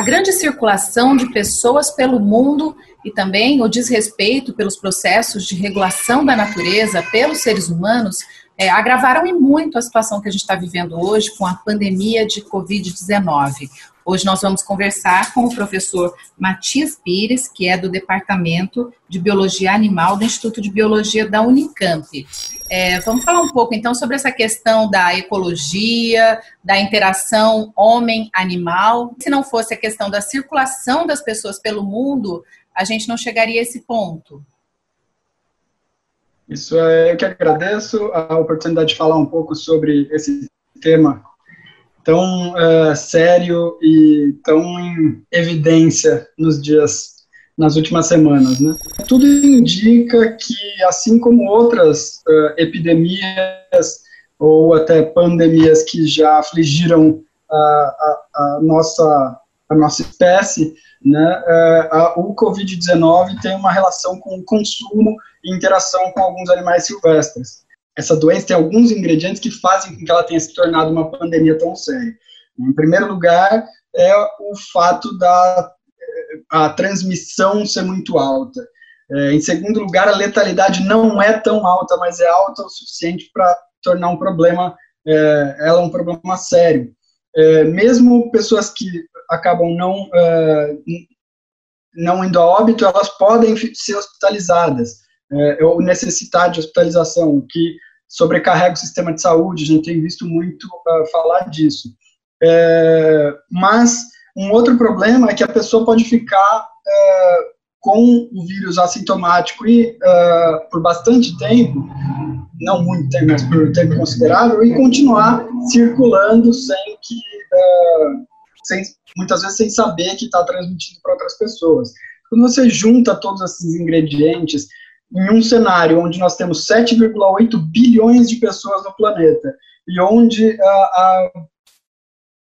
A grande circulação de pessoas pelo mundo e também o desrespeito pelos processos de regulação da natureza pelos seres humanos é, agravaram e muito a situação que a gente está vivendo hoje com a pandemia de Covid-19. Hoje nós vamos conversar com o professor Matias Pires, que é do Departamento de Biologia Animal do Instituto de Biologia da Unicamp. É, vamos falar um pouco então sobre essa questão da ecologia, da interação homem-animal. Se não fosse a questão da circulação das pessoas pelo mundo, a gente não chegaria a esse ponto. Isso é, eu que agradeço a oportunidade de falar um pouco sobre esse tema tão uh, sério e tão em evidência nos dias, nas últimas semanas, né? Tudo indica que, assim como outras uh, epidemias ou até pandemias que já afligiram a, a, a nossa a nossa espécie, né, uh, a, o Covid-19 tem uma relação com o consumo e interação com alguns animais silvestres. Essa doença tem alguns ingredientes que fazem com que ela tenha se tornado uma pandemia tão séria. Em primeiro lugar, é o fato da a transmissão ser muito alta. É, em segundo lugar, a letalidade não é tão alta, mas é alta o suficiente para tornar um problema, é, ela um problema sério. É, mesmo pessoas que acabam não não indo a óbito, elas podem ser hospitalizadas é, ou necessitar de hospitalização, que sobrecarrega o sistema de saúde, a gente tem visto muito uh, falar disso. É, mas um outro problema é que a pessoa pode ficar é, com o vírus assintomático e uh, por bastante tempo, não muito tempo, mas por tempo considerável, e continuar circulando sem que, uh, sem, muitas vezes sem saber que está transmitindo para outras pessoas. Quando você junta todos esses ingredientes, em um cenário onde nós temos 7,8 bilhões de pessoas no planeta e onde a, a,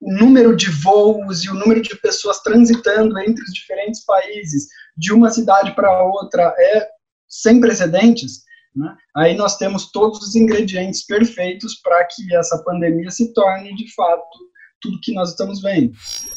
o número de voos e o número de pessoas transitando entre os diferentes países de uma cidade para outra é sem precedentes, né? aí nós temos todos os ingredientes perfeitos para que essa pandemia se torne de fato tudo que nós estamos vendo.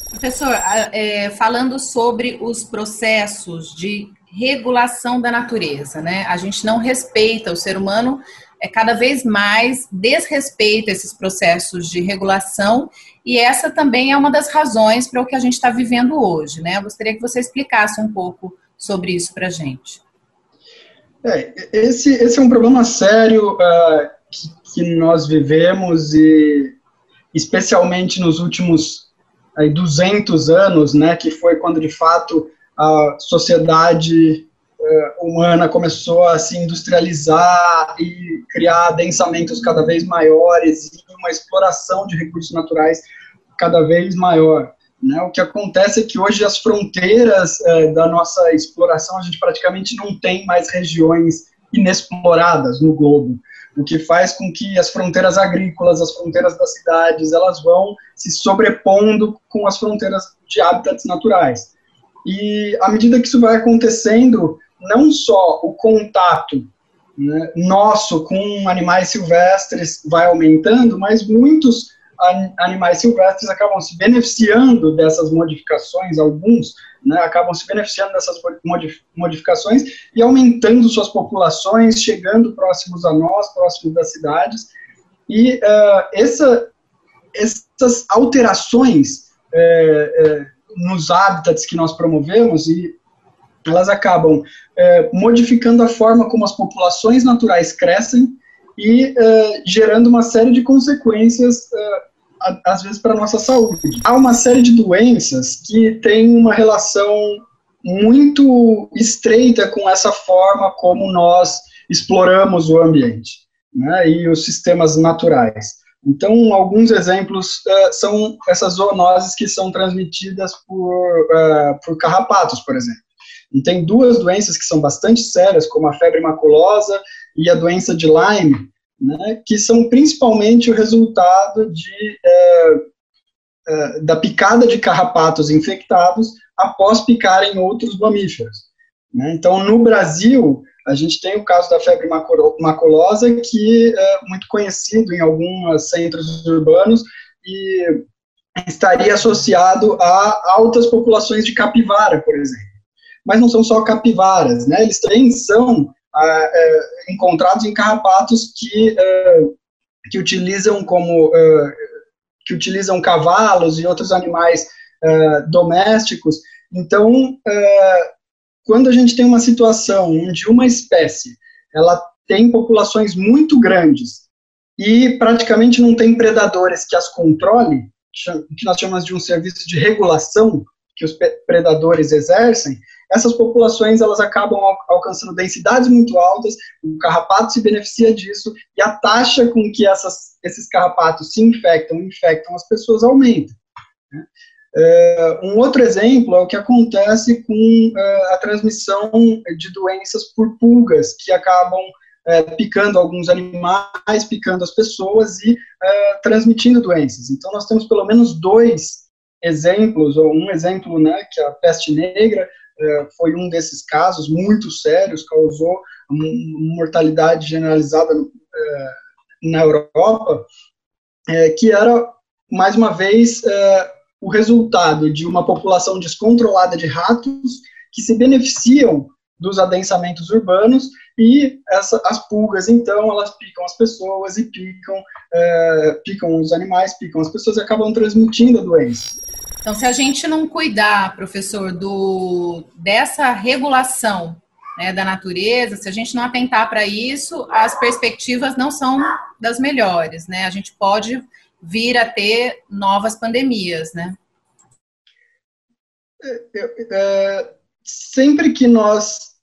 Professor, é, falando sobre os processos de regulação da natureza, né? A gente não respeita o ser humano é cada vez mais desrespeita esses processos de regulação e essa também é uma das razões para o que a gente está vivendo hoje, né? Eu gostaria que você explicasse um pouco sobre isso para a gente. É, esse, esse é um problema sério uh, que, que, nós vivemos e especialmente nos últimos aí, 200 anos, né, que foi quando de fato a sociedade uh, humana começou a se industrializar e criar densamentos cada vez maiores e uma exploração de recursos naturais cada vez maior. Né? O que acontece é que hoje as fronteiras uh, da nossa exploração, a gente praticamente não tem mais regiões inexploradas no globo, o que faz com que as fronteiras agrícolas, as fronteiras das cidades, elas vão se sobrepondo com as fronteiras de hábitats naturais. E à medida que isso vai acontecendo, não só o contato né, nosso com animais silvestres vai aumentando, mas muitos animais silvestres acabam se beneficiando dessas modificações, alguns né, acabam se beneficiando dessas modificações e aumentando suas populações, chegando próximos a nós, próximos das cidades. E uh, essa, essas alterações é, é, nos hábitats que nós promovemos e elas acabam é, modificando a forma como as populações naturais crescem e é, gerando uma série de consequências, é, às vezes, para a nossa saúde. Há uma série de doenças que têm uma relação muito estreita com essa forma como nós exploramos o ambiente né, e os sistemas naturais. Então, alguns exemplos uh, são essas zoonoses que são transmitidas por, uh, por carrapatos, por exemplo. E tem duas doenças que são bastante sérias, como a febre maculosa e a doença de Lyme, né, que são principalmente o resultado de, uh, da picada de carrapatos infectados após picarem outros mamíferos. Né? Então, no Brasil, a gente tem o caso da febre maculosa, que é muito conhecido em alguns centros urbanos, e estaria associado a altas populações de capivara, por exemplo. Mas não são só capivaras, né? Eles também são ah, é, encontrados em carrapatos que, é, que utilizam como é, que utilizam cavalos e outros animais domésticos. Então, quando a gente tem uma situação onde uma espécie ela tem populações muito grandes e praticamente não tem predadores que as controle, que nós chamamos de um serviço de regulação que os predadores exercem, essas populações elas acabam alcançando densidades muito altas, o carrapato se beneficia disso e a taxa com que essas, esses carrapatos se infectam, infectam as pessoas aumenta. Né? Uh, um outro exemplo é o que acontece com uh, a transmissão de doenças por pulgas, que acabam uh, picando alguns animais, picando as pessoas e transmitindo doenças. Então, nós temos pelo menos dois exemplos, ou um exemplo, né, que é a peste negra foi um desses casos muito sérios, causou mortalidade generalizada na Europa, que era, mais uma vez, o resultado de uma população descontrolada de ratos que se beneficiam dos adensamentos urbanos e essa, as pulgas, então, elas picam as pessoas e picam, é, picam os animais, picam as pessoas e acabam transmitindo a doença. Então, se a gente não cuidar, professor, do, dessa regulação né, da natureza, se a gente não atentar para isso, as perspectivas não são das melhores, né? A gente pode vir a ter novas pandemias, né? É, é, sempre que nós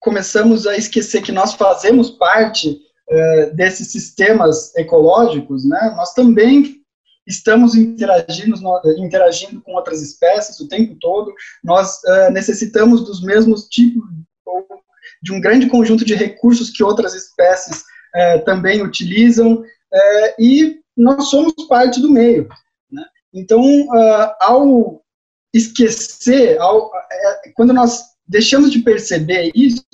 começamos a esquecer que nós fazemos parte é, desses sistemas ecológicos, né, nós também estamos interagindo, interagindo com outras espécies o tempo todo, nós necessitamos dos mesmos tipos, de um grande conjunto de recursos que outras espécies é, também utilizam, e nós somos parte do meio. Né? Então, uh, ao esquecer, ao, é, quando nós deixamos de perceber isso,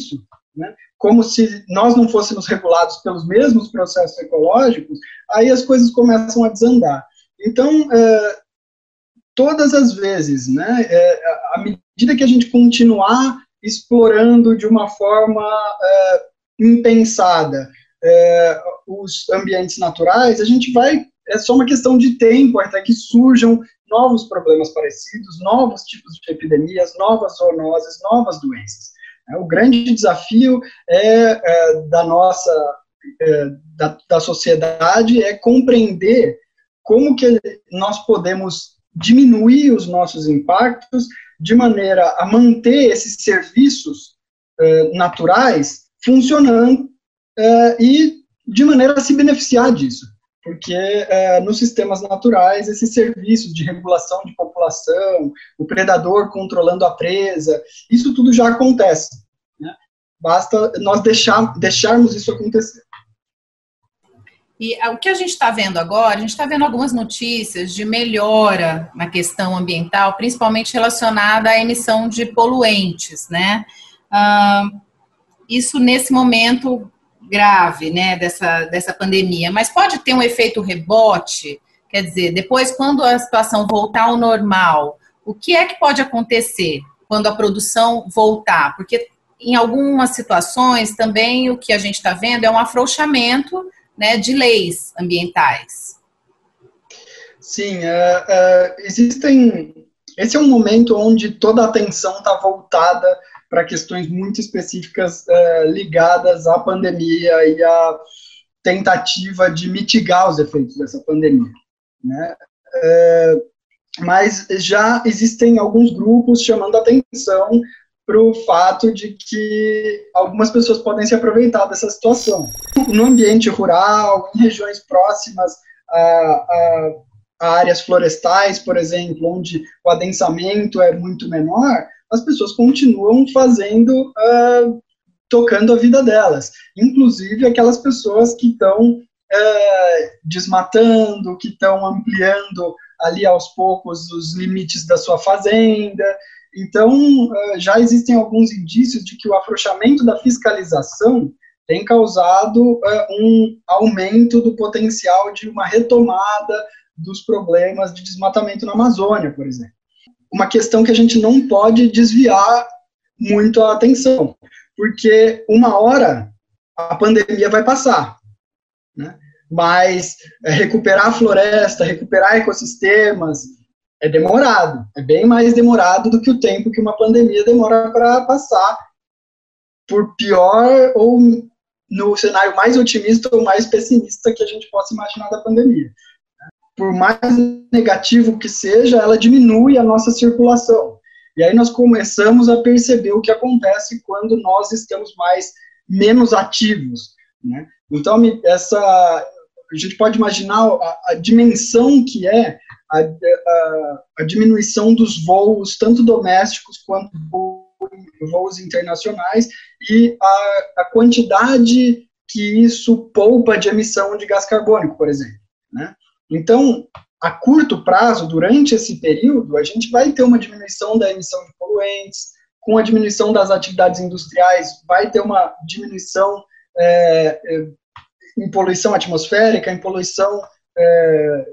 né, como se nós não fôssemos regulados pelos mesmos processos ecológicos, aí as coisas começam a desandar. Então, é, todas as vezes, né, é, à medida que a gente continuar explorando de uma forma é, impensada é, os ambientes naturais, a gente vai. É só uma questão de tempo até que surjam novos problemas parecidos, novos tipos de epidemias, novas zoonoses, novas doenças. É, o grande desafio é, é da nossa da, da sociedade é compreender como que nós podemos diminuir os nossos impactos de maneira a manter esses serviços uh, naturais funcionando uh, e de maneira a se beneficiar disso, porque uh, nos sistemas naturais esses serviços de regulação de população, o predador controlando a presa, isso tudo já acontece. Né? Basta nós deixar, deixarmos isso acontecer. E o que a gente está vendo agora, a gente está vendo algumas notícias de melhora na questão ambiental, principalmente relacionada à emissão de poluentes, né? Uh, isso nesse momento grave, né, dessa, dessa pandemia, mas pode ter um efeito rebote, quer dizer, depois quando a situação voltar ao normal, o que é que pode acontecer quando a produção voltar? Porque em algumas situações também o que a gente está vendo é um afrouxamento né, de leis ambientais. Sim, uh, uh, existem. Esse é um momento onde toda a atenção está voltada para questões muito específicas uh, ligadas à pandemia e à tentativa de mitigar os efeitos dessa pandemia. Né? Mas já existem alguns grupos chamando atenção para o fato de que algumas pessoas podem se aproveitar dessa situação. No ambiente rural, em regiões próximas a, a, a áreas florestais, por exemplo, onde o adensamento é muito menor, as pessoas continuam fazendo, uh, tocando a vida delas. Inclusive aquelas pessoas que estão uh, desmatando, que estão ampliando ali aos poucos os limites da sua fazenda. Então, uh, já existem alguns indícios de que o afrouxamento da fiscalização tem causado um aumento do potencial de uma retomada dos problemas de desmatamento na Amazônia, por exemplo. Uma questão que a gente não pode desviar muito a atenção, porque uma hora a pandemia vai passar, né? mas é, recuperar a floresta, recuperar ecossistemas, é demorado, é bem mais demorado do que o tempo que uma pandemia demora para passar, por pior ou no cenário mais otimista ou mais pessimista que a gente possa imaginar da pandemia. Por mais negativo que seja, ela diminui a nossa circulação. E aí nós começamos a perceber o que acontece quando nós estamos mais menos ativos, né? Então essa a gente pode imaginar a, a dimensão que é a, a, a, diminuição dos voos, tanto domésticos quanto voos internacionais, e a, a quantidade que isso poupa de emissão de gás carbônico, por exemplo. Né? Então, a curto prazo, durante esse período, a gente vai ter uma diminuição da emissão de poluentes, com a diminuição das atividades industriais, vai ter uma diminuição é, em poluição atmosférica, em poluição é,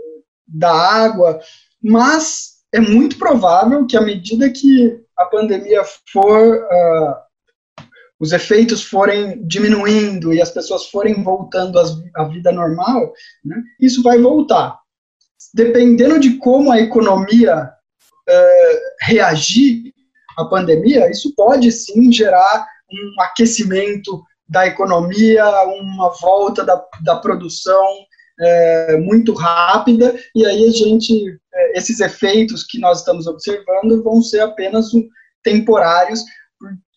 da água, mas é muito provável que à medida que a pandemia for, uh, os efeitos forem diminuindo e as pessoas forem voltando à vida normal, né, isso vai voltar. Dependendo de como a economia uh, reagir à pandemia, isso pode sim gerar um aquecimento da economia, uma volta da, da produção é, muito rápida, e aí a gente, é, esses efeitos que nós estamos observando vão ser apenas temporários,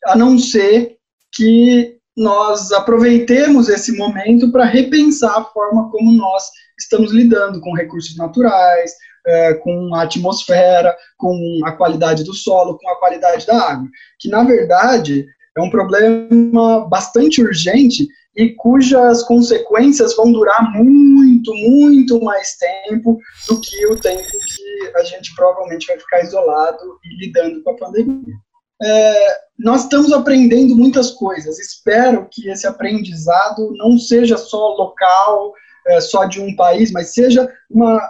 a não ser que nós aproveitemos esse momento para repensar a forma como nós estamos lidando com recursos naturais, é, com a atmosfera, com a qualidade do solo, com a qualidade da água, que na verdade é um problema bastante urgente e cujas consequências vão durar muito, muito mais tempo do que o tempo que a gente provavelmente vai ficar isolado e lidando com a pandemia. É, nós estamos aprendendo muitas coisas. Espero que esse aprendizado não seja só local, é, só de um país, mas seja uma,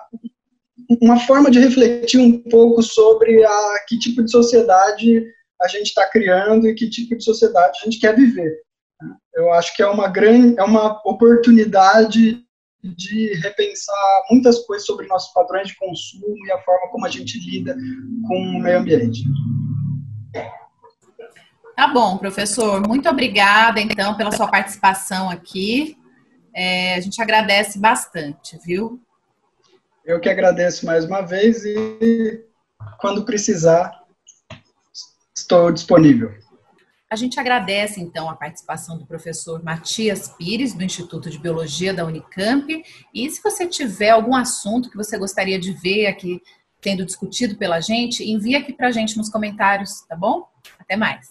uma forma de refletir um pouco sobre a, que tipo de sociedade a gente está criando e que tipo de sociedade a gente quer viver. Eu acho que é uma grande, é uma oportunidade de repensar muitas coisas sobre nossos padrões de consumo e a forma como a gente lida com o meio ambiente. Tá bom, professor. Muito obrigada, então, pela sua participação aqui. É, a gente agradece bastante, viu? Eu que agradeço mais uma vez e quando precisar, estou disponível. A gente agradece, então, a participação do professor Matias Pires, do Instituto de Biologia da Unicamp. E se você tiver algum assunto que você gostaria de ver aqui sendo discutido pela gente, envie aqui para a gente nos comentários, tá bom? Até mais.